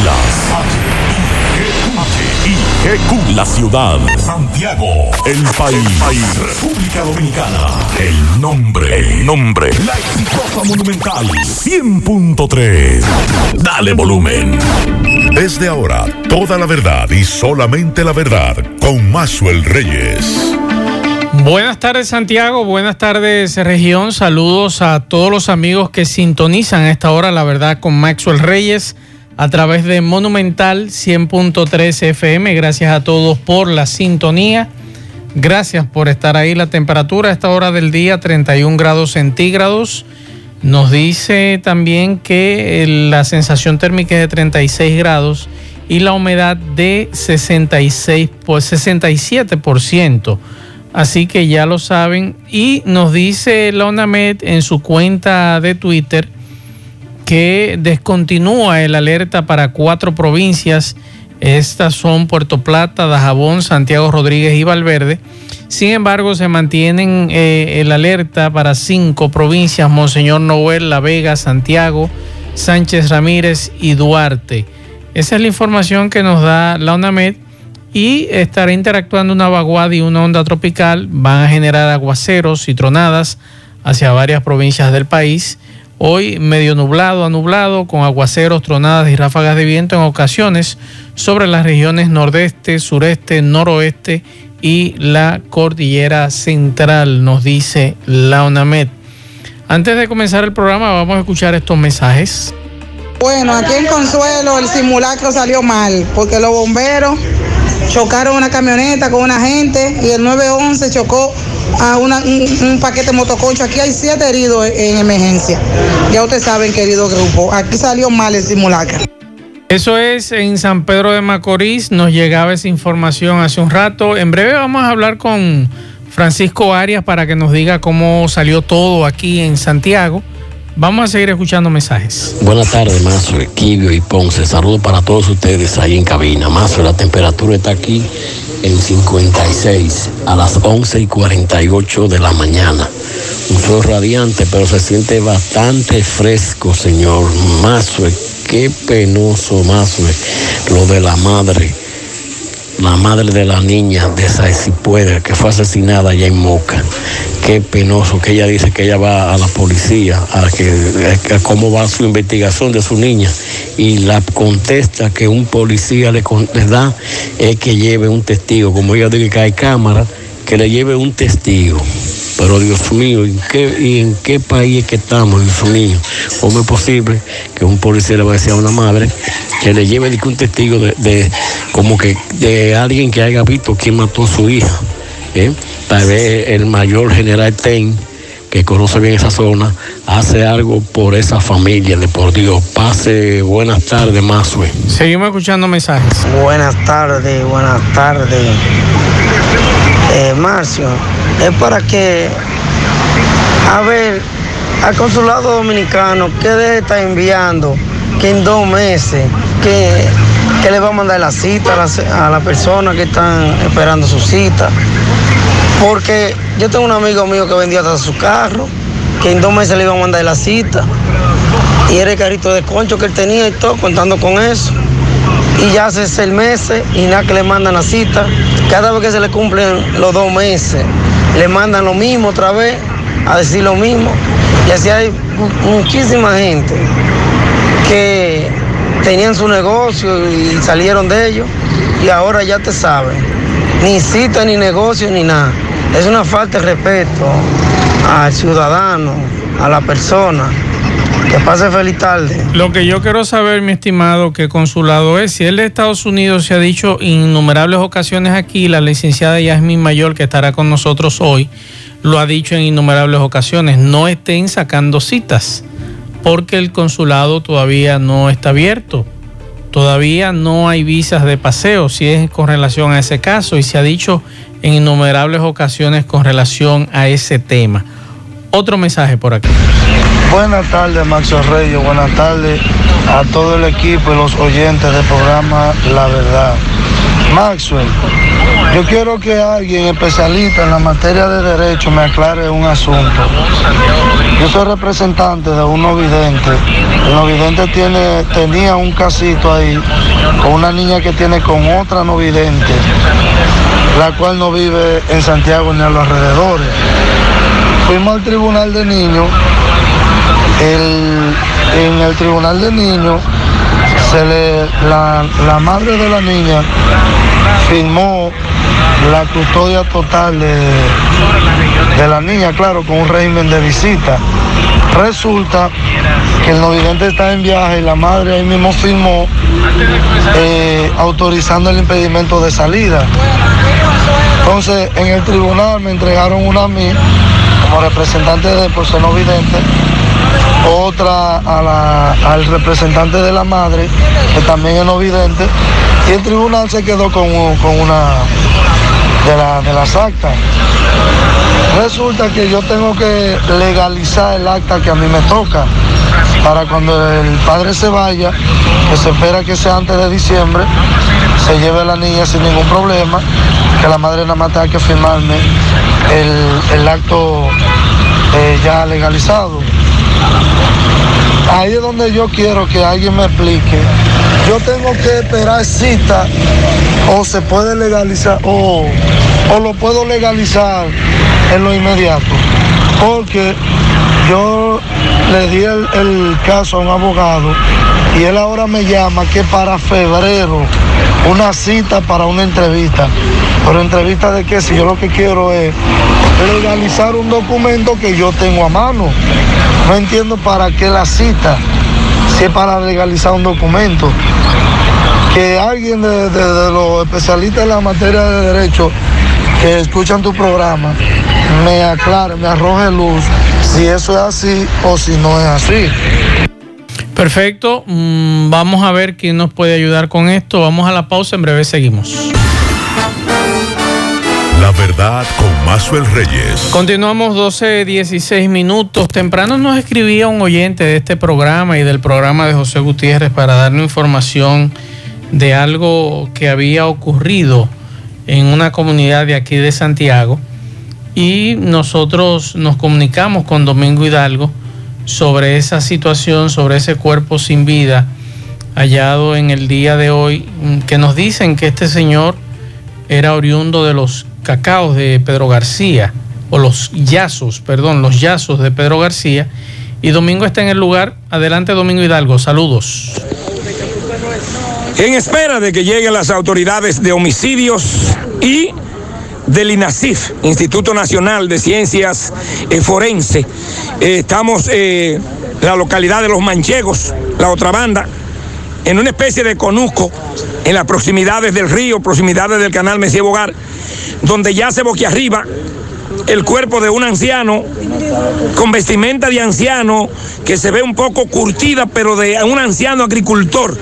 Islas. H, La ciudad. Santiago. El país. República Dominicana. El nombre. El nombre. La exitosa monumental. 100.3. Dale volumen. Desde ahora, toda la verdad y solamente la verdad con Maxwell Reyes. Buenas tardes Santiago, buenas tardes región, saludos a todos los amigos que sintonizan a esta hora la verdad con Maxwell Reyes a través de Monumental 100.3 FM. Gracias a todos por la sintonía. Gracias por estar ahí. La temperatura a esta hora del día 31 grados centígrados. Nos dice también que la sensación térmica es de 36 grados y la humedad de 66, pues 67%. Así que ya lo saben. Y nos dice la ONAMED en su cuenta de Twitter que descontinúa el alerta para cuatro provincias. Estas son Puerto Plata, Dajabón, Santiago Rodríguez y Valverde. Sin embargo, se mantienen eh, el alerta para cinco provincias, Monseñor Noel, La Vega, Santiago, Sánchez Ramírez y Duarte. Esa es la información que nos da la UNAMED y estará interactuando una vaguada y una onda tropical. Van a generar aguaceros y tronadas hacia varias provincias del país. Hoy medio nublado a nublado, con aguaceros, tronadas y ráfagas de viento en ocasiones sobre las regiones nordeste, sureste, noroeste y la cordillera central, nos dice la UNAMED. Antes de comenzar el programa, vamos a escuchar estos mensajes. Bueno, aquí en Consuelo el simulacro salió mal porque los bomberos chocaron una camioneta con una gente y el 911 chocó a un, paquete motoconcho. Aquí hay siete heridos en, emergencia. Ya ustedes saben, querido grupo, aquí salió mal el simulacro. Eso es en San Pedro de Macorís. Nos llegaba esa información hace un rato. En breve vamos a hablar con Francisco Arias para que nos diga cómo salió todo aquí en Santiago. Vamos a seguir escuchando mensajes. Buenas tardes, Mazo, Equibio y Ponce. Saludos para todos ustedes ahí en cabina. Mazo, la temperatura está aquí en 56 a las 11 y 48 de la mañana. Un sol radiante, pero se siente bastante fresco, señor Mazo. Qué penoso, Mazo, lo de la madre la madre de la niña de esa puede, que fue asesinada allá en Moca. Qué penoso que ella dice que ella va a la policía a que cómo va su investigación de su niña y la contesta que un policía le, le da es que lleve un testigo, como ella dice que hay cámara, que le lleve un testigo. Pero Dios mío, ¿en qué, ¿y en qué país es que estamos, Dios mío? ¿Cómo es posible que un policía le vaya a decir a una madre que le lleve un testigo de, como que de alguien que haya visto quién mató a su hija? ¿eh? Tal vez el mayor general Ten, que conoce bien esa zona, hace algo por esa familia, de por Dios. Pase buenas tardes, Mazue. Seguimos escuchando mensajes. Buenas tardes, buenas tardes. Eh, Marcio, es para que, a ver, al consulado dominicano, ¿qué debe estar enviando? Que en dos meses, que, le va a mandar la cita a la, a persona que están esperando su cita. Porque yo tengo un amigo mío que vendió hasta su carro, que en dos meses le iba a mandar la cita. Y era el carrito de concho que él tenía y todo, contando con eso y ya hace seis meses y nada que le mandan la cita. Cada vez que se le cumplen los dos meses, le mandan lo mismo otra vez, a decir lo mismo. Y así hay muchísima gente que tenían su negocio y salieron de ellos y ahora ya te saben, ni cita, ni negocio, ni nada. Es una falta de respeto al ciudadano, a la persona. Que pase feliz tarde. Lo que yo quiero saber, mi estimado, que consulado es, si el de Estados Unidos se ha dicho innumerables ocasiones aquí, la licenciada Yasmin Mayor, que estará con nosotros hoy, lo ha dicho en innumerables ocasiones, no estén sacando citas, porque el consulado todavía no está abierto. Todavía no hay visas de paseo, si es con relación a ese caso, y se ha dicho en innumerables ocasiones con relación a ese tema. Otro mensaje por aquí. Buenas tardes, Maxo Reyes. Buenas tardes a todo el equipo y los oyentes del programa La Verdad. Maxwell, yo quiero que alguien especialista en la materia de derecho me aclare un asunto. Yo soy representante de un no vidente. El no vidente tiene, tenía un casito ahí con una niña que tiene con otra no vidente, la cual no vive en Santiago ni a los alrededores. Fuimos al tribunal de niños. El- en el tribunal de niños se le, la, la madre de la niña firmó la custodia total de, de la niña, claro, con un régimen de visita. Resulta que el novidente está en viaje y la madre ahí mismo firmó eh, autorizando el impedimento de salida. Entonces, en el tribunal me entregaron una a mí como representante de por ser no vidente, otra a la- al representante de la madre, que también es no vidente, y el tribunal se quedó con, con una de, la- de las actas. Resulta que yo tengo que legalizar el acta que a mí me toca para cuando el padre se vaya, que se espera que sea antes de diciembre, se lleve a la niña sin ningún problema, que la madre nada más tenga que firmarme el, el acto eh, ya legalizado. Ahí es donde yo quiero que alguien me explique. Yo tengo que esperar cita o se puede legalizar o, o lo puedo legalizar en lo inmediato. Porque yo le di el, el caso a un abogado y él ahora me llama que para febrero una cita para una entrevista. Pero entrevista de qué? Si yo lo que quiero es legalizar un documento que yo tengo a mano. No entiendo para qué la cita, si es para legalizar un documento. Que alguien de, de- los especialistas en la materia de derecho que escuchan tu programa me aclare, me arroje luz si eso es así o si no es así. Perfecto, mm, vamos a ver quién nos puede ayudar con esto. Vamos a la pausa, en breve seguimos. La verdad con Mazuel Reyes. Continuamos 12, 16 minutos. Temprano nos escribía un oyente de este programa y del programa de José Gutiérrez para darnos información de algo que había ocurrido en una comunidad de aquí de Santiago. Y nosotros nos comunicamos con Domingo Hidalgo sobre esa situación, sobre ese cuerpo sin vida hallado en el día de hoy, que nos dicen que este señor era oriundo de los cacaos de Pedro García, o los yazos, perdón, los yazos de Pedro García. Y Domingo está en el lugar. Adelante, Domingo Hidalgo. Saludos. en espera de que lleguen las autoridades de homicidios y del INACIF, Instituto Nacional de Ciencias eh, Forense. Eh, estamos eh, en la localidad de Los Manchegos, la otra banda, en una especie de conuco, en las proximidades del río, proximidades del canal Mesía Bogar, donde yace boquiarriba el cuerpo de un anciano con vestimenta de anciano que se ve un poco curtida, pero de un anciano agricultor.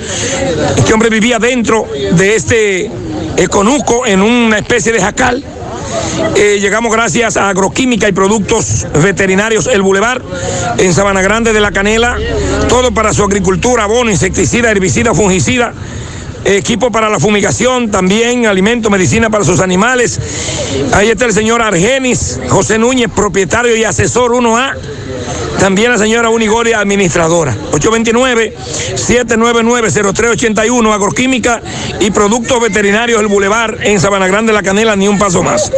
Este hombre vivía dentro de este eh, conuco en una especie de jacal. Eh, llegamos gracias a Agroquímica y Productos Veterinarios El Boulevard en Sabana Grande de la Canela. Todo para su agricultura, abono, insecticida, herbicida, fungicida equipo para la fumigación, también alimento, medicina para sus animales. Ahí está el señor Argenis José Núñez, propietario y asesor 1A. También la señora Unigori, administradora. 829-799-0381, Agroquímica y Productos Veterinarios El Boulevard en Sabana Grande, La Canela, ni un paso más.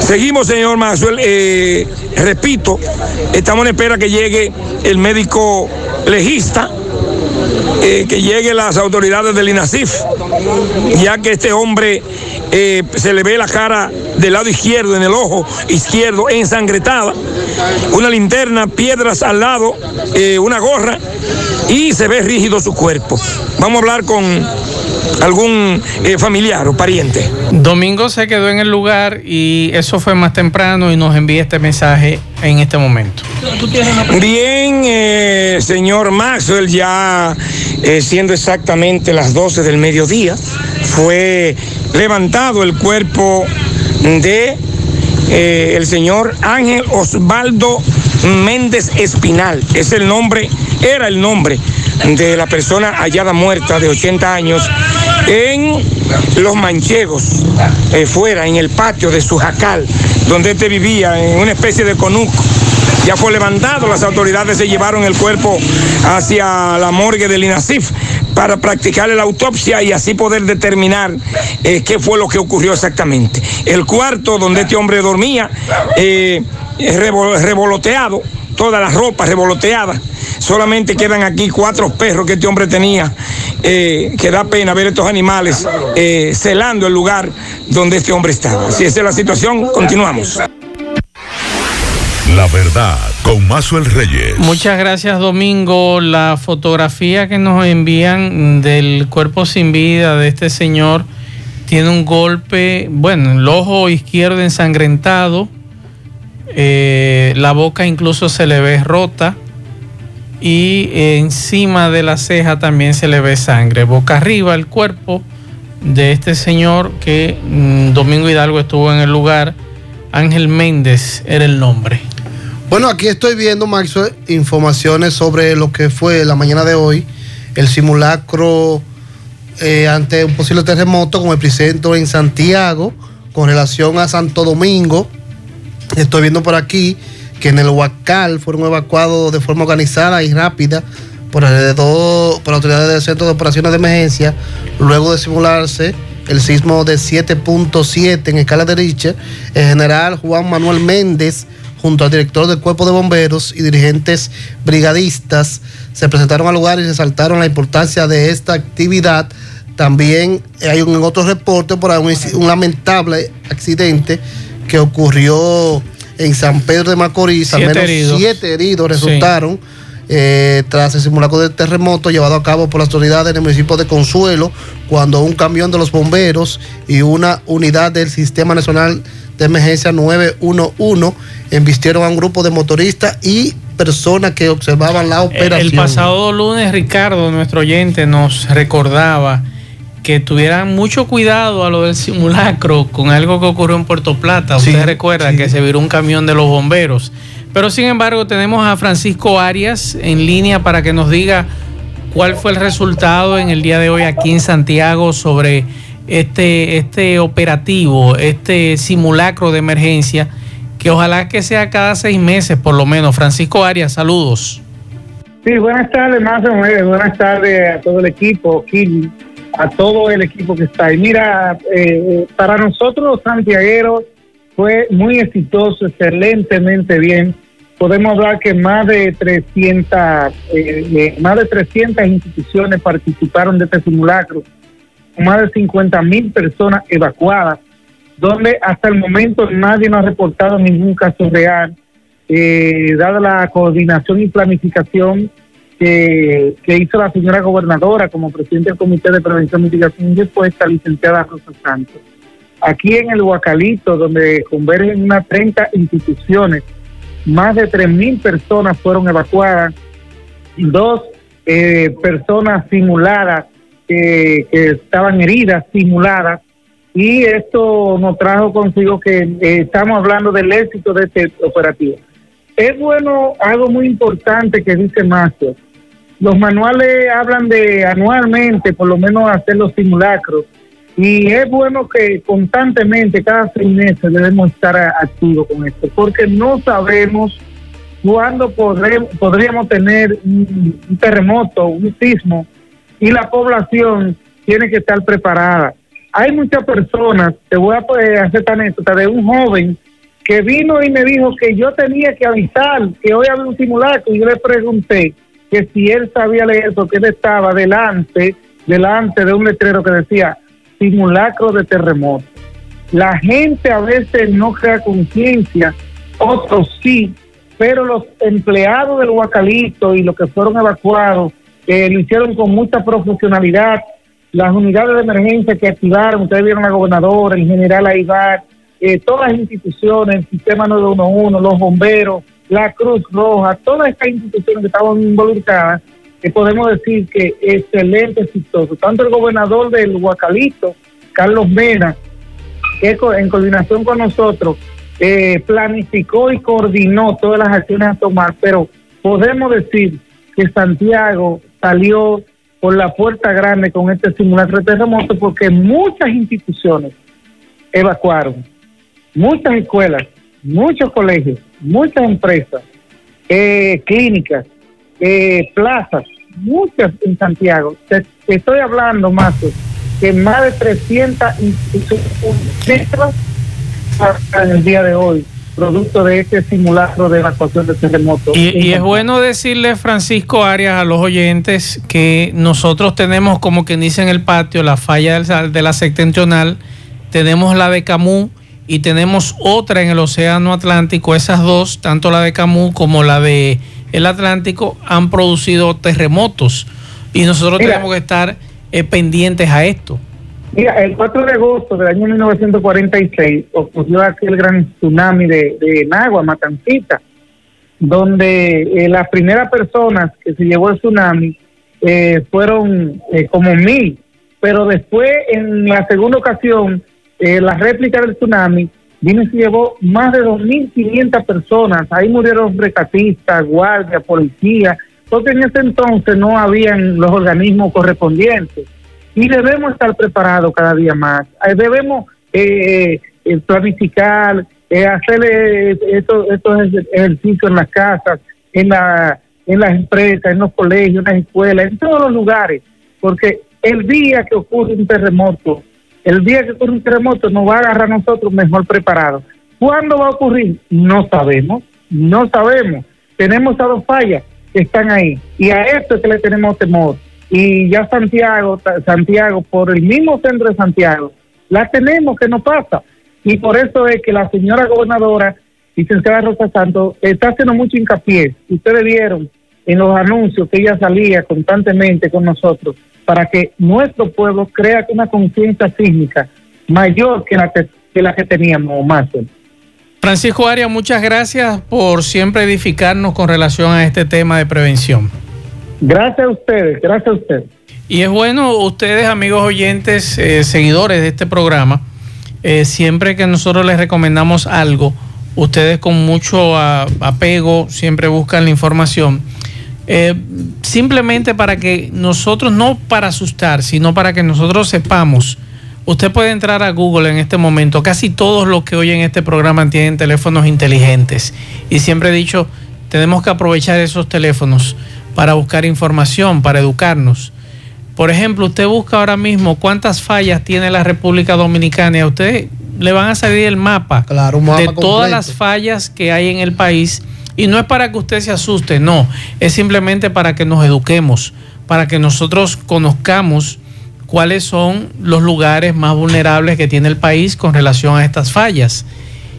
Seguimos, señor Maxwell. Eh, repito, estamos en espera que llegue el médico legista eh, que lleguen las autoridades del INASIF, ya que este hombre eh, se le ve la cara del lado izquierdo, en el ojo izquierdo, ensangretada, una linterna, piedras al lado, eh, una gorra y se ve rígido su cuerpo. Vamos a hablar con algún familiar o pariente. Domingo se quedó en el lugar y eso fue más temprano y nos envía este mensaje en este momento. Bien, eh, señor Maxwell, ya eh, siendo exactamente las 12 del mediodía, fue levantado el cuerpo de eh, el señor Ángel Osvaldo Méndez Espinal. Es el nombre, era el nombre de la persona hallada muerta de 80 años en Los Manchegos, eh, fuera, en el patio de su jacal, donde este vivía, en una especie de conuco. Ya fue levantado, las autoridades se llevaron el cuerpo hacia la morgue del INASIF para practicarle la autopsia y así poder determinar eh, qué fue lo que ocurrió exactamente. El cuarto donde este hombre dormía, eh, revoloteado, toda la ropa revoloteada. Solamente quedan aquí cuatro perros que este hombre tenía, eh, que da pena ver estos animales celando el lugar donde este hombre estaba. Si esa es la situación, continuamos. La verdad, con Mazuel Reyes. Muchas gracias, Domingo. La fotografía que nos envían del cuerpo sin vida de este señor tiene un golpe, bueno, el ojo izquierdo ensangrentado, eh, la boca incluso se le ve rota y encima de la ceja también se le ve sangre. Boca arriba el cuerpo de este señor que mm, Domingo Hidalgo estuvo en el lugar. Ángel Méndez era el nombre. Bueno, aquí estoy viendo, Max, informaciones sobre lo que fue la mañana de hoy, el simulacro eh, ante un posible terremoto con el presidente en Santiago con relación a Santo Domingo. Estoy viendo por aquí que en el Huacal fueron evacuados de forma organizada y rápida por alrededor por autoridades del Centro de Operaciones de Emergencia, luego de simularse el sismo de 7.7 en escala de Richter. El general Juan Manuel Méndez junto al director del Cuerpo de Bomberos y dirigentes brigadistas, se presentaron al lugar y resaltaron la importancia de esta actividad. También hay un otro reporte por un, un lamentable accidente que ocurrió en San Pedro de Macorís. al menos siete heridos resultaron. Eh, tras el simulacro de terremoto llevado a cabo por las autoridades del municipio de Consuelo, cuando un camión de los bomberos y una unidad del Sistema Nacional de Emergencia 911 embistieron a un grupo de motoristas y personas que observaban la operación. El pasado lunes, Ricardo, nuestro oyente, nos recordaba que tuvieran mucho cuidado a lo del simulacro con algo que ocurrió en Puerto Plata. Usted recuerda que se viró un camión de los bomberos. Pero sin embargo, tenemos a Francisco Arias en línea para que nos diga cuál fue el resultado en el día de hoy aquí en Santiago sobre este, este operativo, este simulacro de emergencia que ojalá que sea cada seis meses por lo menos. Francisco Arias, saludos. Sí, buenas tardes, más buenas tardes a todo el equipo, a todo el equipo que está ahí. Mira, eh, para nosotros los santiagueros fue muy exitoso, excelentemente bien. Podemos hablar que más de 300, eh, eh, más de 300 instituciones participaron de este simulacro, más de 50 mil personas evacuadas donde hasta el momento nadie nos ha reportado ningún caso real, eh, dada la coordinación y planificación que, hizo la señora gobernadora como presidente del Comité de Prevención, Mitigación y Respuesta, licenciada Rosa Santos. Aquí en el Huacalito, donde convergen unas 30 instituciones, más de 3.000 personas fueron evacuadas, dos eh, personas simuladas que estaban heridas, simuladas, y esto nos trajo consigo que eh, estamos hablando del éxito de este operativo. Es bueno, algo muy importante que dice Mastro. Los manuales hablan de anualmente, por lo menos hacer los simulacros, y es bueno que constantemente, cada seis meses, debemos estar activos con esto, porque no sabemos cuándo podríamos tener un terremoto, un sismo, y la población tiene que estar preparada. Hay muchas personas, te voy a hacer esta anécdota de un joven que vino y me dijo que yo tenía que avisar que hoy había un simulacro y yo le pregunté que si él sabía leer porque él estaba delante, delante de un letrero que decía simulacro de terremoto. La gente a veces no crea conciencia, otros sí, pero los empleados del Huacalito y los que fueron evacuados eh, lo hicieron con mucha profesionalidad las unidades de emergencia que activaron, ustedes vieron la gobernadora, el general Aibar, eh, todas las instituciones, el sistema 911, los bomberos, la Cruz Roja, todas estas instituciones que estaban involucradas, que podemos decir que excelente, exitoso. Tanto el gobernador del Huacalito, Carlos Mena, que en coordinación con nosotros eh, planificó y coordinó todas las acciones a tomar, pero podemos decir que Santiago salió por la puerta grande con este simulacro de terremoto porque muchas instituciones evacuaron, muchas escuelas, muchos colegios, muchas empresas, eh, clínicas, eh, plazas, muchas en Santiago. Te, te estoy hablando, más que más de 300 instituciones en el día de hoy producto de este simulacro de evacuación de terremoto. Y, y, es bueno decirle, Francisco Arias, a los oyentes que nosotros tenemos, como quien dice en el patio, la falla de la septentrional, tenemos la de Camus y tenemos otra en el Océano Atlántico. Esas dos, tanto la de Camus como la de el Atlántico, han producido terremotos y nosotros Mira, tenemos que estar eh, pendientes a esto. Mira, el 4 de agosto del año 1946 ocurrió aquel gran tsunami de, de Nagua, Matancita, donde eh, las primeras personas que se llevó el tsunami eh, fueron eh, como mil, pero después en la segunda ocasión, eh, la réplica del tsunami vino y se llevó más de 2.500 personas, ahí murieron recatistas, guardias, policías, porque en ese entonces no habían los organismos correspondientes. Y debemos estar preparados cada día más. Debemos eh, planificar, eh, hacer estos, estos ejercicios en las casas, en, la, en las empresas, en los colegios, en las escuelas, en todos los lugares, porque el día que ocurre un terremoto, el día que ocurre un terremoto nos va a agarrar a nosotros mejor preparados. ¿Cuándo va a ocurrir? No sabemos, no sabemos. Tenemos a dos fallas que están ahí y a esto es que le tenemos temor y ya Santiago, Santiago, por el mismo centro de Santiago, la tenemos que no pasa. Y por eso es que la señora gobernadora, licenciada Rosa Santos, está haciendo mucho hincapié. Ustedes vieron en los anuncios que ella salía constantemente con nosotros para que nuestro pueblo crea una conciencia sísmica mayor que la que, que la que teníamos, Marcel. Francisco Arias, muchas gracias por siempre edificarnos con relación a este tema de prevención. Gracias a ustedes, gracias a ustedes. Y es bueno, ustedes, amigos oyentes, eh, seguidores de este programa, eh, siempre que nosotros les recomendamos algo, ustedes con mucho a, apego siempre buscan la información. Eh, simplemente para que nosotros, no para asustar, sino para que nosotros sepamos. Usted puede entrar a Google en este momento. Casi todos los que oyen este programa tienen teléfonos inteligentes. Y siempre he dicho, tenemos que aprovechar esos teléfonos para buscar información, para educarnos. Por ejemplo, usted busca ahora mismo cuántas fallas tiene la República Dominicana y a usted le van a salir el mapa, claro, un mapa de completo. todas las fallas que hay en el país. Y no es para que usted se asuste, no, es simplemente para que nos eduquemos, para que nosotros conozcamos cuáles son los lugares más vulnerables que tiene el país con relación a estas fallas.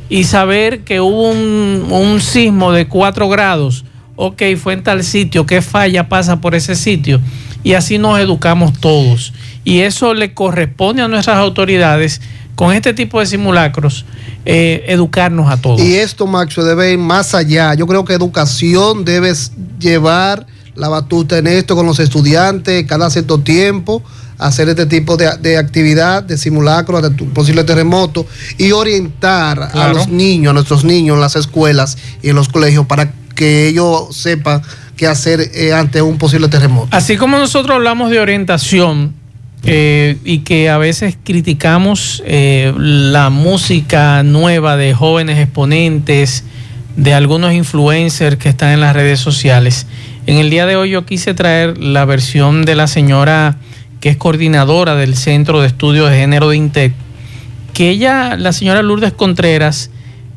Y saber que hubo un, un sismo de 4 grados, ok, fue en tal sitio, qué falla pasa por ese sitio. Y así nos educamos todos. Y eso le corresponde a nuestras autoridades con este tipo de simulacros, eh, educarnos a todos. Y esto, Maxo, debe ir más allá. Yo creo que educación debe llevar la batuta en esto con los estudiantes cada cierto tiempo, hacer este tipo de, de actividad, de simulacro, de posible terremoto y orientar claro. a los niños, a nuestros niños en las escuelas y en los colegios para que ellos sepan qué hacer eh, ante un posible terremoto. Así como nosotros hablamos de orientación eh, y que a veces criticamos eh, la música nueva de jóvenes exponentes, de algunos influencers que están en las redes sociales, en el día de hoy yo quise traer la versión de la señora que es coordinadora del Centro de Estudios de Género de INTEC, que ella, la señora Lourdes Contreras,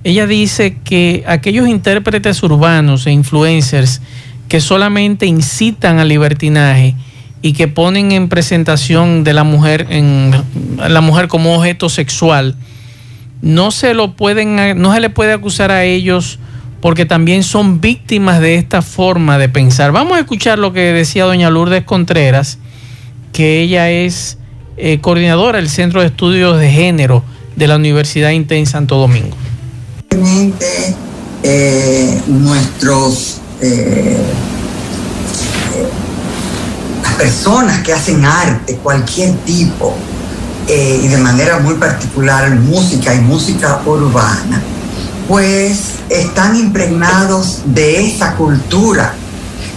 ella dice que aquellos intérpretes urbanos e influencers que solamente incitan al libertinaje y que ponen en presentación de la mujer en la mujer como objeto sexual, no se lo pueden no se le puede acusar a ellos porque también son víctimas de esta forma de pensar. Vamos a escuchar lo que decía doña Lourdes Contreras, que ella es eh, coordinadora del Centro de Estudios de Género de la Universidad INTE en Santo Domingo. Eh, nuestros eh, personas que hacen arte, cualquier tipo, eh, y de manera muy particular música y música urbana, pues están impregnados de esa cultura.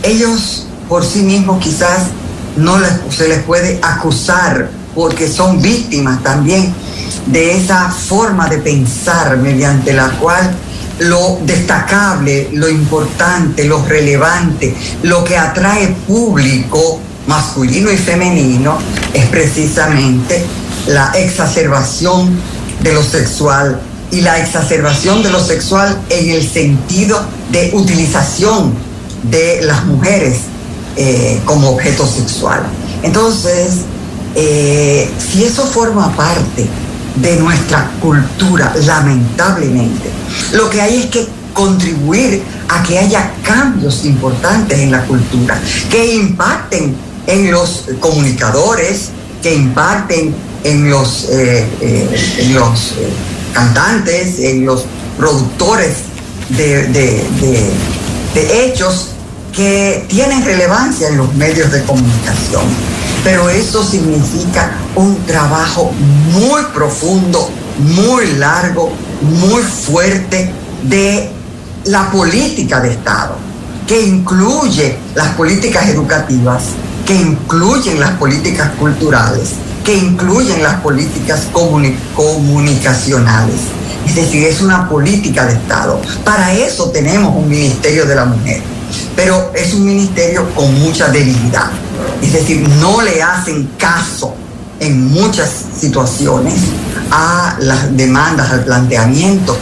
Ellos por sí mismos quizás no se les puede acusar porque son víctimas también de esa forma de pensar mediante la cual lo destacable, lo importante, lo relevante, lo que atrae público masculino y femenino es precisamente la exacerbación de lo sexual y la exacerbación de lo sexual en el sentido de utilización de las mujeres eh, como objeto sexual. Entonces, eh, si eso forma parte de nuestra cultura, lamentablemente, lo que hay es que contribuir a que haya cambios importantes en la cultura, que impacten en los comunicadores, que impacten en los, eh, en los cantantes, en los productores de hechos que tienen relevancia en los medios de comunicación. Pero eso significa un trabajo muy profundo, muy largo, muy fuerte de la política de Estado, que incluye las políticas educativas, que incluyen las políticas culturales, que incluyen las políticas comunicacionales. Es decir, es una política de Estado. Para eso tenemos un Ministerio de la Mujer pero es un ministerio con mucha debilidad. Es decir, no le hacen caso en muchas situaciones a las demandas, al planteamiento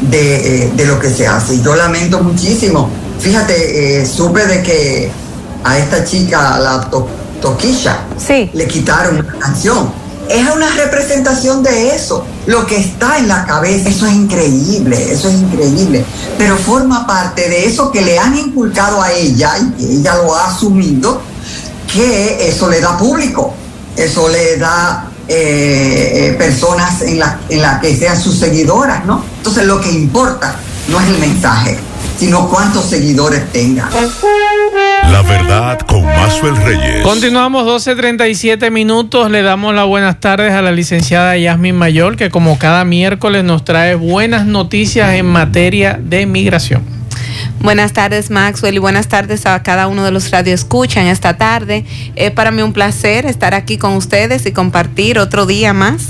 de, eh, lo que se hace. Yo lamento muchísimo. Fíjate, eh, supe de que a esta chica, la Toquilla, le quitaron una canción es una representación de eso. Lo que está en la cabeza, eso es increíble, eso es increíble. Pero forma parte de eso que le han inculcado a ella y que ella lo ha asumido, que eso le da público, eso le da eh, eh, personas en la, en la que sean sus seguidoras, ¿no? Entonces lo que importa no es el mensaje, sino cuántos seguidores tenga. La verdad con Mazuel Reyes. Continuamos 12.37 minutos. Le damos las buenas tardes a la licenciada Yasmin Mayor, que como cada miércoles nos trae buenas noticias en materia de migración. Buenas tardes, Maxwell, y buenas tardes a cada uno de los radioescuchan esta tarde. Es para mí un placer estar aquí con ustedes y compartir otro día más.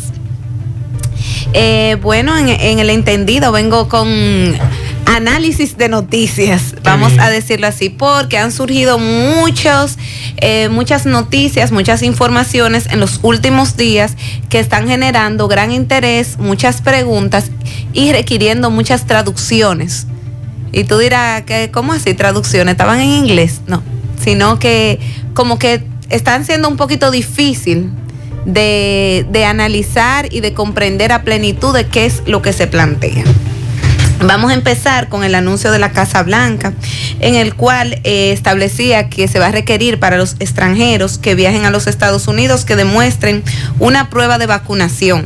Eh, bueno, en el entendido vengo con análisis de noticias, vamos a decirlo así, porque han surgido muchos, eh, muchas noticias, muchas informaciones en los últimos días que están generando gran interés, muchas preguntas y requiriendo muchas traducciones. Y tú dirás, que ¿cómo así traducciones? ¿Estaban en inglés? No, sino que como que están siendo un poquito difícil de, de analizar y de comprender a plenitud de qué es lo que se plantea. Vamos a empezar con el anuncio de la Casa Blanca, en el cual eh, establecía que se va a requerir para los extranjeros que viajen a los Estados Unidos que demuestren una prueba de vacunación.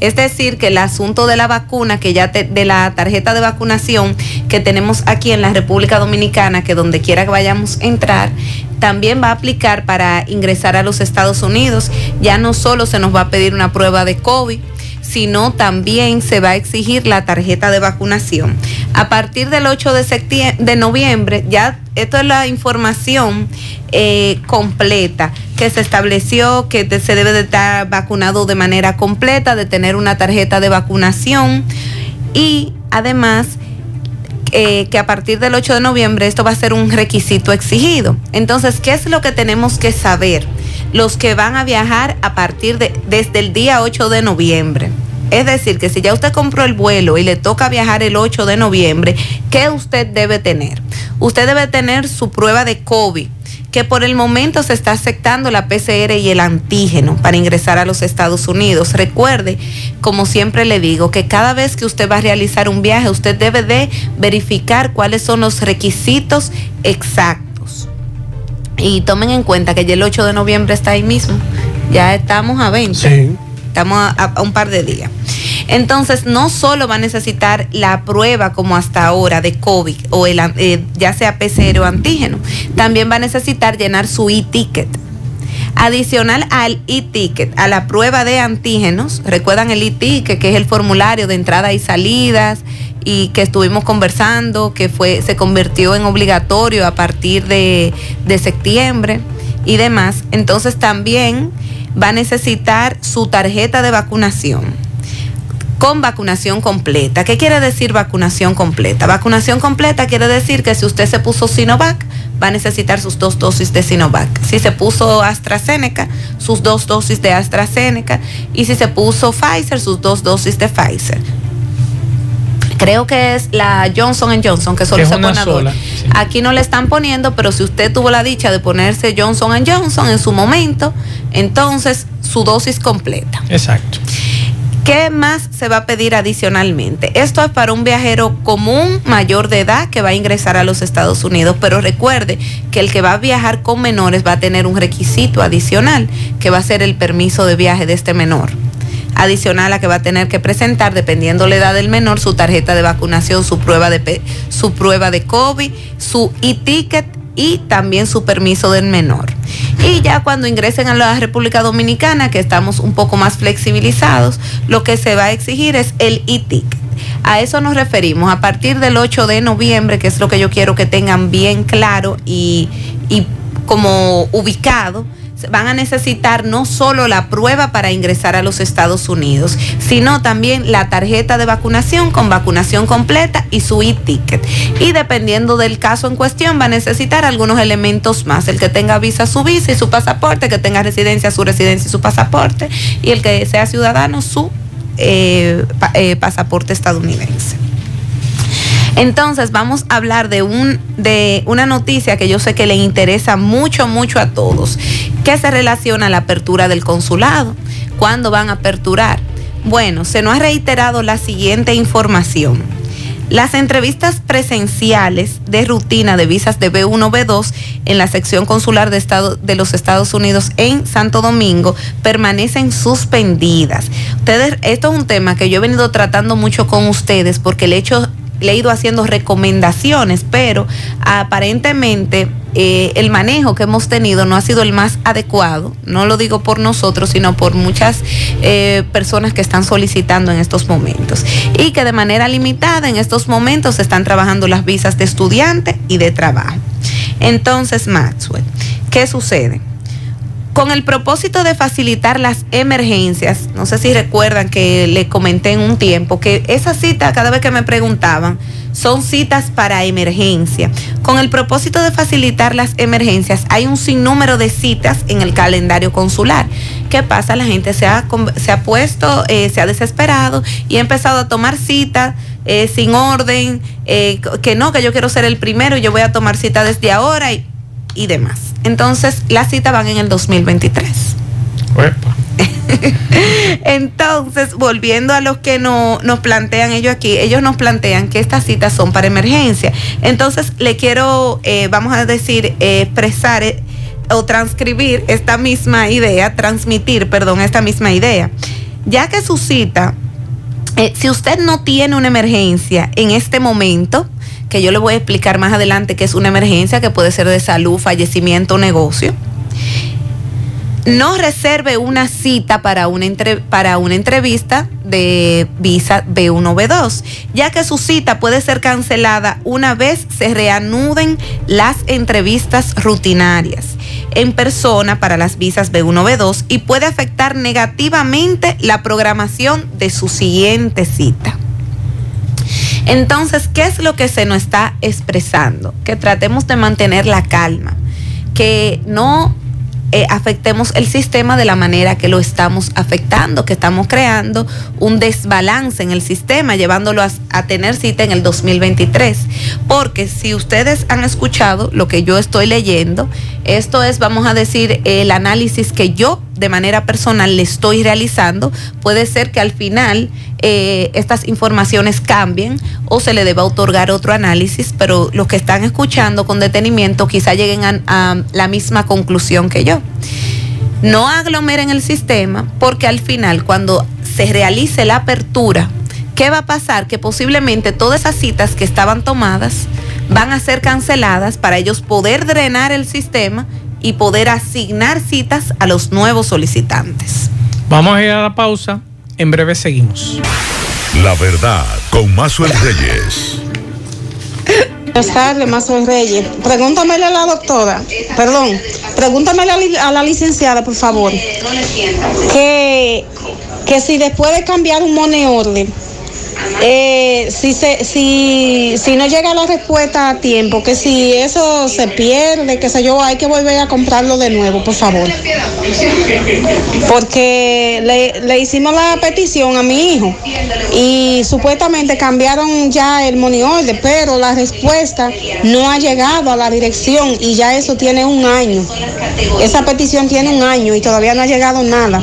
Es decir, que el asunto de la vacuna, que ya de la tarjeta de vacunación que tenemos aquí en la República Dominicana, que donde quiera que vayamos a entrar, también va a aplicar para ingresar a los Estados Unidos. Ya no solo se nos va a pedir una prueba de COVID, sino también se va a exigir la tarjeta de vacunación. A partir del 8 de, septiembre, de noviembre, ya esto es la información eh, completa que se estableció que se debe de estar vacunado de manera completa, de tener una tarjeta de vacunación y además eh, que a partir del 8 de noviembre esto va a ser un requisito exigido. Entonces, ¿qué es lo que tenemos que saber? Los que van a viajar a partir de desde el día 8 de noviembre. Es decir, que si ya usted compró el vuelo y le toca viajar el 8 de noviembre, ¿qué usted debe tener? Usted debe tener su prueba de COVID, que por el momento se está aceptando la PCR y el antígeno para ingresar a los Estados Unidos. Recuerde, como siempre le digo, que cada vez que usted va a realizar un viaje, usted debe de verificar cuáles son los requisitos exactos. Y tomen en cuenta que ya el 8 de noviembre está ahí mismo. Ya estamos a 20. Sí estamos a, un par de días. Entonces, no solo va a necesitar la prueba como hasta ahora de COVID o el, eh, ya sea PCR o antígeno, también va a necesitar llenar su e-ticket. Adicional al e-ticket, a la prueba de antígenos, recuerdan el e-ticket, que es el formulario de entrada y salidas y que estuvimos conversando, que fue, se convirtió en obligatorio a partir de, de septiembre y demás, entonces también va a necesitar su tarjeta de vacunación con vacunación completa. ¿Qué quiere decir vacunación completa? Vacunación completa quiere decir que si usted se puso Sinovac, va a necesitar sus dos dosis de Sinovac. Si se puso AstraZeneca, sus dos dosis de AstraZeneca. Y si se puso Pfizer, sus dos dosis de Pfizer. Creo que es la Johnson Johnson, que solo Es se pone a dos. sola, Aquí no le están poniendo, pero si usted tuvo la dicha de ponerse Johnson Johnson en su momento, entonces su dosis completa. Exacto. ¿Qué más se va a pedir adicionalmente? Esto es para un viajero común mayor de edad que va a ingresar a los Estados Unidos, pero recuerde que el que va a viajar con menores va a tener un requisito adicional, que va a ser el permiso de viaje de este menor. Adicional a que va a tener que presentar, dependiendo la edad del menor, su tarjeta de vacunación, su prueba de, su prueba de COVID, su e-ticket y también su permiso del menor. Y ya cuando ingresen a la República Dominicana, que estamos un poco más flexibilizados, lo que se va a exigir es el e-ticket. A eso nos referimos. A partir del 8 de noviembre, que es lo que yo quiero que tengan bien claro y, y como ubicado, van a necesitar no solo la prueba para ingresar a los Estados Unidos, sino también la tarjeta de vacunación con vacunación completa y su e-ticket. Y dependiendo del caso en cuestión, va a necesitar algunos elementos más. El que tenga visa, su visa y su pasaporte, que tenga residencia, su residencia y su pasaporte, y el que sea ciudadano, su eh, eh, pasaporte estadounidense. Entonces vamos a hablar de, un, de una noticia que yo sé que le interesa mucho, mucho a todos, que se relaciona a la apertura del consulado. ¿Cuándo van a aperturar? Bueno, se nos ha reiterado la siguiente información. Las entrevistas presenciales de rutina de visas de B1, B2 en la sección consular de, de los Estados Unidos en Santo Domingo permanecen suspendidas. Esto es un tema que yo he venido tratando mucho con ustedes porque he hecho le he ido haciendo recomendaciones, pero aparentemente eh, el manejo que hemos tenido no ha sido el más adecuado. No lo digo por nosotros, sino por muchas eh, personas que están solicitando en estos momentos. Y que de manera limitada en estos momentos se están trabajando las visas de estudiante y de trabajo. Entonces, Maxwell, ¿qué sucede? Con el propósito de facilitar las emergencias, no sé si recuerdan que le comenté en un tiempo que esas citas, cada vez que me preguntaban, son citas para emergencia. Con el propósito de facilitar las emergencias, hay un sinnúmero de citas en el calendario consular. ¿Qué pasa? La gente se ha, se ha puesto, eh, se ha desesperado y ha empezado a tomar citas eh, sin orden, eh, que no, que yo quiero ser el primero y yo voy a tomar cita desde ahora y, y demás. Entonces, las citas van en el 2023. Entonces, volviendo a los que no, nos plantean ellos aquí, ellos nos plantean que estas citas son para emergencia. Entonces, le quiero, eh, vamos a decir, eh, expresar eh, o transcribir esta misma idea, transmitir, perdón, esta misma idea. Ya que su cita, eh, si usted no tiene una emergencia en este momento, que yo le voy a explicar más adelante que es una emergencia que puede ser de salud, fallecimiento negocio, no reserve una cita para una, para una entrevista de visa B1 B2, ya que su cita puede ser cancelada una vez se reanuden las entrevistas rutinarias en persona para las visas B1 B2 y puede afectar negativamente la programación de su siguiente cita. Entonces, ¿qué es lo que se nos está expresando? Que tratemos de mantener la calma, que no eh, afectemos el sistema de la manera que lo estamos afectando, que estamos creando un desbalance en el sistema, llevándolo a, a tener cita en el 2023. Porque si ustedes han escuchado lo que yo estoy leyendo, esto es, vamos a decir, el análisis que yo de manera personal le estoy realizando, puede ser que al final eh, estas informaciones cambien o se le deba otorgar otro análisis, pero los que están escuchando con detenimiento quizá lleguen a, a la misma conclusión que yo. No aglomeren el sistema porque al final cuando se realice la apertura, ¿qué va a pasar? Que posiblemente todas esas citas que estaban tomadas van a ser canceladas para ellos poder drenar el sistema y poder asignar citas a los nuevos solicitantes. Vamos a ir a la pausa. En breve seguimos. La verdad con Mazuel Reyes. Buenas tardes, Mazo Reyes. Pregúntamele a la doctora, perdón, pregúntamele a, li- a la licenciada, por favor, que, que si después de cambiar un money order, eh, si, se, si, si no llega la respuesta a tiempo, que si eso se pierde, que sé yo, hay que volver a comprarlo de nuevo, por favor. Porque le, le hicimos la petición a mi hijo y supuestamente cambiaron ya el money pero la respuesta no ha llegado a la dirección y ya eso tiene un año. Esa petición tiene un año y todavía no ha llegado nada.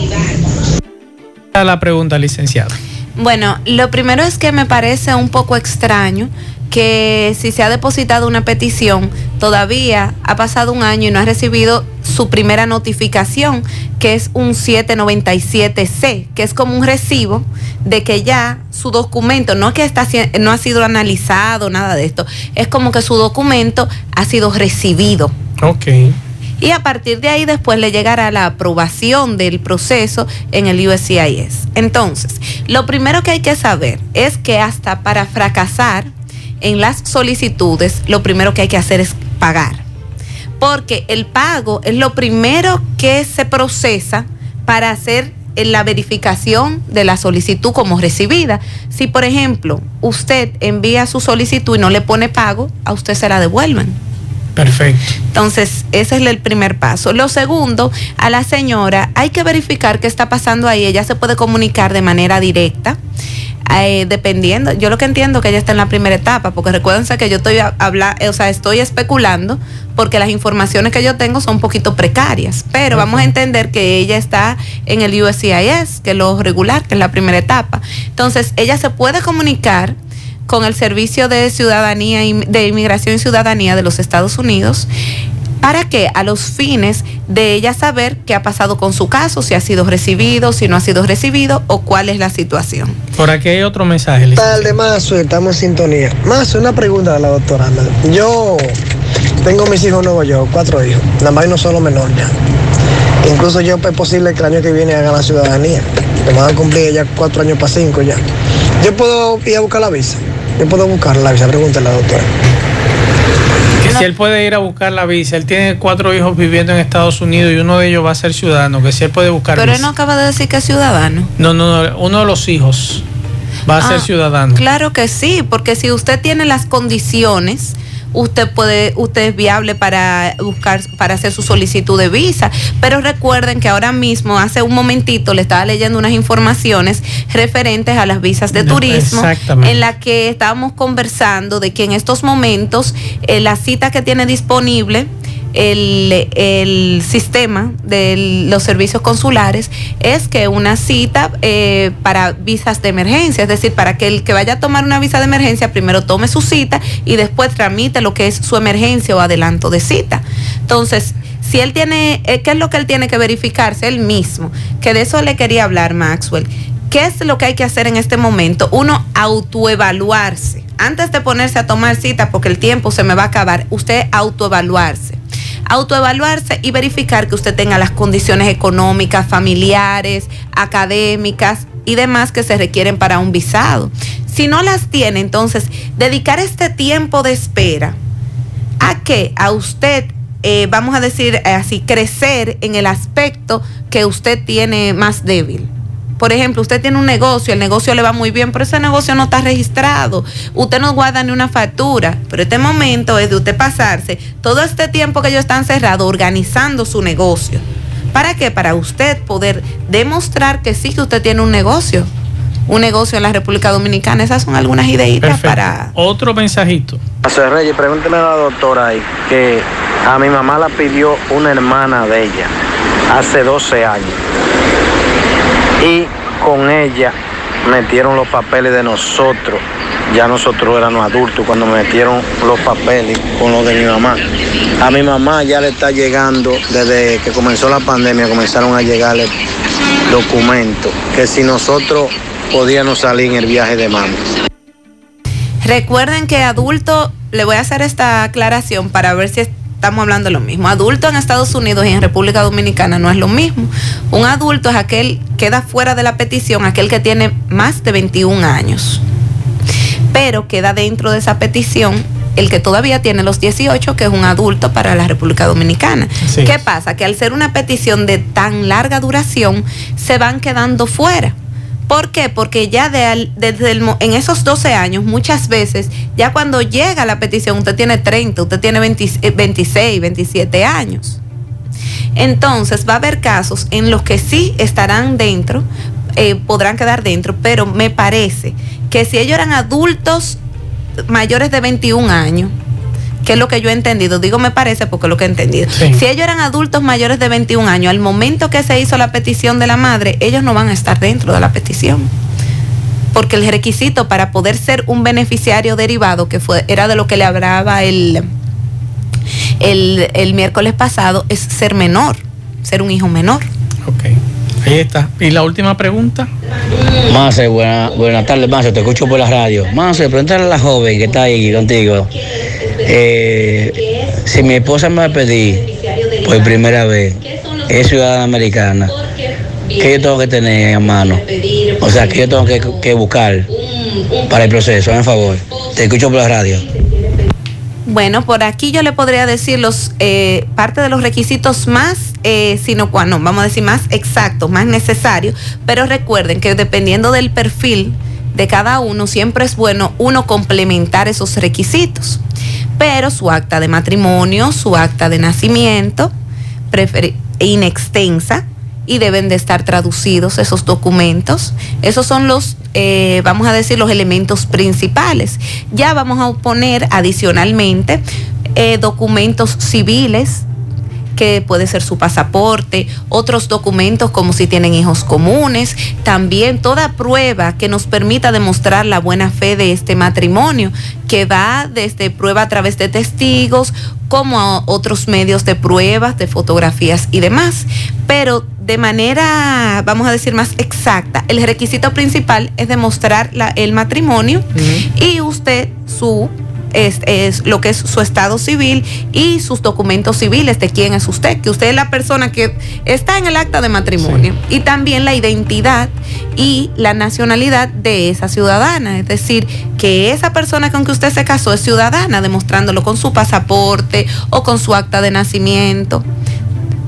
La pregunta, licenciada. Bueno, lo primero es que me parece un poco extraño que si se ha depositado una petición, todavía ha pasado un año y no ha recibido su primera notificación, que es un 797C, que es como un recibo de que ya su documento, no que está, no ha sido analizado, nada de esto, es como que su documento ha sido recibido. Ok. Y a partir de ahí después le llegará la aprobación del proceso en el USCIS. Entonces, lo primero que hay que saber es que hasta para fracasar en las solicitudes, lo primero que hay que hacer es pagar. Porque el pago es lo primero que se procesa para hacer la verificación de la solicitud como recibida. Si, por ejemplo, usted envía su solicitud y no le pone pago, a usted se la devuelven. Perfecto. Entonces, ese es el primer paso. Lo segundo, a la señora hay que verificar qué está pasando ahí. Ella se puede comunicar de manera directa. eh, dependiendo, yo lo que entiendo que ella está en la primera etapa, porque recuérdense que yo estoy a- habla, o sea, estoy especulando porque las informaciones que yo tengo son un poquito precarias, pero vamos a entender que ella está en el USCIS, que es lo regular, que es la primera etapa. Entonces, ella se puede comunicar con el Servicio de Ciudadanía y de Inmigración y Ciudadanía de los Estados Unidos. ¿Para qué? A los fines de ella saber qué ha pasado con su caso, si ha sido recibido, si no ha sido recibido o cuál es la situación. Por aquí hay otro mensaje, tarde, Mazo, estamos en sintonía. Mazo, una pregunta a la doctora. Yo tengo mis hijos en Nueva York, cuatro hijos. Nada más no solo menor ya. Incluso yo es posible que el año que viene haga la ciudadanía. Que van a cumplir ya cuatro años para cinco ya. Yo puedo ir a buscar la visa. Yo puedo buscar la visa, pregúntale a la doctora. Que si él puede ir a buscar la visa, él tiene cuatro hijos viviendo en Estados Unidos y uno de ellos va a ser ciudadano, que si él puede buscar Pero él visa. no acaba de decir que es ciudadano. No, no, no, uno de los hijos va a ser Ah, ciudadano. Claro que sí, porque si usted tiene las condiciones, usted puede, usted es viable para buscar, para hacer su solicitud de visa. Pero recuerden que ahora mismo, hace un momentito, le estaba leyendo unas informaciones referentes a las visas de turismo, en la que estábamos conversando de que en estos momentos eh, la cita que tiene disponible el, sistema de los servicios consulares es que una cita eh, para visas de emergencia, es decir, para que el que vaya a tomar una visa de emergencia primero tome su cita y después tramite lo que es su emergencia o adelanto de cita. Entonces, si él tiene, eh, ¿qué es lo que él tiene que verificarse él mismo? Que de eso le quería hablar Maxwell. ¿Qué es lo que hay que hacer en este momento? Uno, autoevaluarse. Antes de ponerse a tomar cita, porque el tiempo se me va a acabar, usted autoevaluarse. Autoevaluarse y verificar que usted tenga las condiciones económicas, familiares, académicas y demás que se requieren para un visado. Si no las tiene, entonces, dedicar este tiempo de espera a que a usted, eh, vamos a decir así, crecer en el aspecto que usted tiene más débil. Por ejemplo, usted tiene un negocio, el negocio le va muy bien, pero ese negocio no está registrado. Usted no guarda ni una factura. Pero este momento es de usted pasarse todo este tiempo que ellos están cerrados organizando su negocio. ¿Para qué? Para usted poder demostrar que sí que usted tiene un negocio. Un negocio en la República Dominicana. Esas son algunas ideitas Perfecto. para Otro mensajito. José Reyes, pregúntele a la doctora ahí que a mi mamá la pidió una hermana de ella hace 12 años. Y con ella metieron los papeles de nosotros. Ya nosotros éramos adultos cuando metieron los papeles con los de mi mamá. A mi mamá ya le está llegando, desde que comenzó la pandemia, comenzaron a llegarle documentos que si nosotros podíamos salir en el viaje de mami. Recuerden que adulto, le voy a hacer esta aclaración para ver si estamos hablando de lo mismo. Adulto en Estados Unidos y en República Dominicana no es lo mismo. Un adulto es aquel que queda fuera de la petición, aquel que tiene más de 21 años. Pero queda dentro de esa petición el que todavía tiene los 18, que es un adulto para la República Dominicana. Sí. ¿Qué pasa? Que al ser una petición de tan larga duración, se van quedando fuera. ¿Por qué? Porque ya desde en esos 12 años, muchas veces, ya cuando llega la petición, usted tiene 30, usted tiene 20 eh, 26, 27 años. Entonces va a haber casos en los que sí estarán dentro, eh, podrán quedar dentro, pero me parece que si ellos eran adultos mayores de 21 años, que es lo que yo he entendido, digo me parece porque es lo que he entendido, Sí. si ellos eran adultos mayores de 21 años, al momento que se hizo la petición de la madre, ellos no van a estar dentro de la petición. Porque el requisito para poder ser un beneficiario derivado, que fue, era de lo que le hablaba el, el, el miércoles pasado, es ser menor, ser un hijo menor. Ahí está. Y la última pregunta. Mase, buena, buenas tardes, Mase, te escucho por la radio. Mase, pregúntale a la joven que está ahí contigo. Eh, si mi esposa me va a pedir por primera vez, es ciudadana americana, ¿qué yo tengo que tener en mano? O sea, ¿qué yo tengo que, buscar para el proceso? Por favor, te escucho por la radio. Bueno, por aquí yo le podría decir los eh, parte de los requisitos más, eh, sino cuando, vamos a decir más exactos, más necesarios, pero recuerden que dependiendo del perfil de cada uno, siempre es bueno uno complementar esos requisitos. Pero su acta de matrimonio, su acta de nacimiento, inextensa, y deben de estar traducidos esos documentos. Esos son los, eh, vamos a decir, los elementos principales. Ya vamos a poner adicionalmente eh, documentos civiles que puede ser su pasaporte, otros documentos como si tienen hijos comunes, también toda prueba que nos permita demostrar la buena fe de este matrimonio, que va desde prueba a través de testigos, como a otros medios de pruebas, de fotografías y demás. Pero de manera, vamos a decir, más exacta, el requisito principal es demostrar la- el matrimonio y usted su es, es lo que es su estado civil y sus documentos civiles de quién es usted, que usted es la persona que está en el acta de matrimonio y también la identidad y la nacionalidad de esa ciudadana, es decir, que esa persona con que usted se casó es ciudadana, demostrándolo con su pasaporte o con su acta de nacimiento.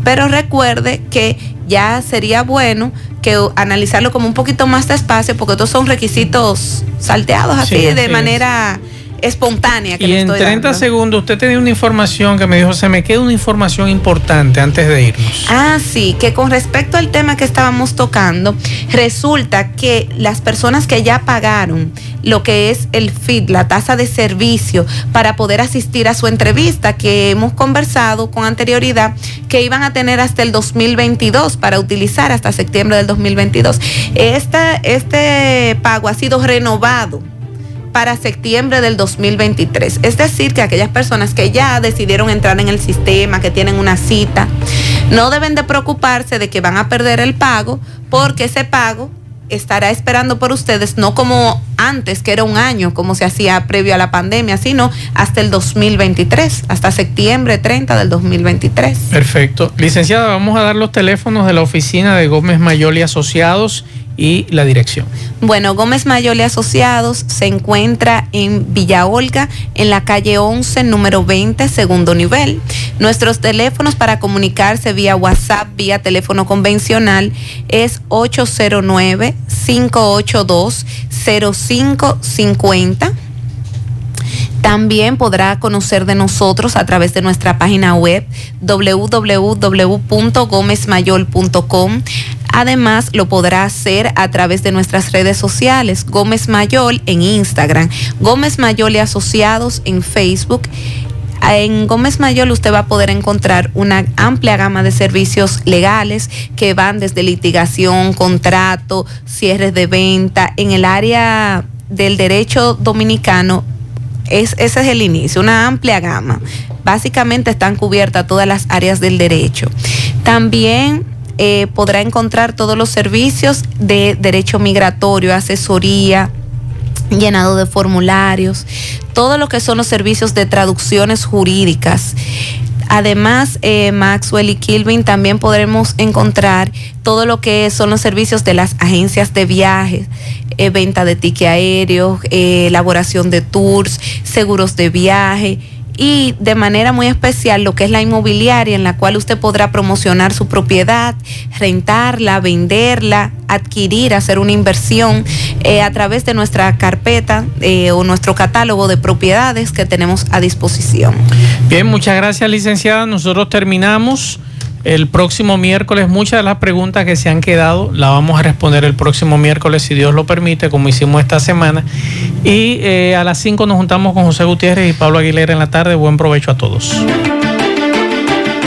Pero recuerde que ya sería bueno que analizarlo como un poquito más despacio porque estos son requisitos salteados así Sí, de es. Espontánea que Y le en estoy 30 dando. segundos usted tenía una información que me dijo, se me queda una información importante antes de irnos. Ah, sí, que con respecto al tema que estábamos tocando, resulta que las personas que ya pagaron lo que es el FIT, la tasa de servicio, para poder asistir a su entrevista, que hemos conversado con anterioridad, que iban a tener hasta el 2022 para utilizar hasta septiembre del 2022. Esta, este pago ha sido renovado para septiembre del 2023. Es decir, que aquellas personas que ya decidieron entrar en el sistema, que tienen una cita, no deben de preocuparse de que van a perder el pago, porque ese pago estará esperando por ustedes, no como antes, que era un año, como se hacía previo a la pandemia, sino hasta el 2023, hasta septiembre 30 del 2023. Perfecto. Licenciada, vamos a dar los teléfonos de la oficina de Gómez Mayol y Asociados y la dirección. Bueno, Gómez Mayol y Asociados se encuentra en Villa Olga, en la calle 11, número 20, segundo nivel. Nuestros teléfonos para comunicarse vía WhatsApp, vía teléfono convencional, es 809-582-0550. También podrá conocer de nosotros a través de nuestra página web www.gomezmayol.com. Además, lo podrá hacer a través de nuestras redes sociales, Gómez Mayol en Instagram, Gómez Mayol y Asociados en Facebook. En Gómez Mayol usted va a poder encontrar una amplia gama de servicios legales que van desde litigación, contrato, cierres de venta. En el área del derecho dominicano es, ese es el inicio, una amplia gama. Básicamente están cubiertas todas las áreas del derecho. También eh, podrá encontrar todos los servicios de derecho migratorio, asesoría, llenado de formularios, todo lo que son los servicios de traducciones jurídicas. Además, eh, Maxwell y Kilvin también podremos encontrar todo lo que son los servicios de las agencias de viajes, eh, venta de ticket aéreos, eh, elaboración de tours, seguros de viaje y de manera muy especial lo que es la inmobiliaria en la cual usted podrá promocionar su propiedad, rentarla, venderla, adquirir, hacer una inversión eh, a través de nuestra carpeta eh, o nuestro catálogo de propiedades que tenemos a disposición. Bien, muchas gracias licenciada. Nosotros terminamos. El próximo miércoles muchas de las preguntas que se han quedado las vamos a responder el próximo miércoles, si Dios lo permite, como hicimos esta semana. Y eh, a las 5 nos juntamos con José Gutiérrez y Pablo Aguilera en la tarde. Buen provecho a todos.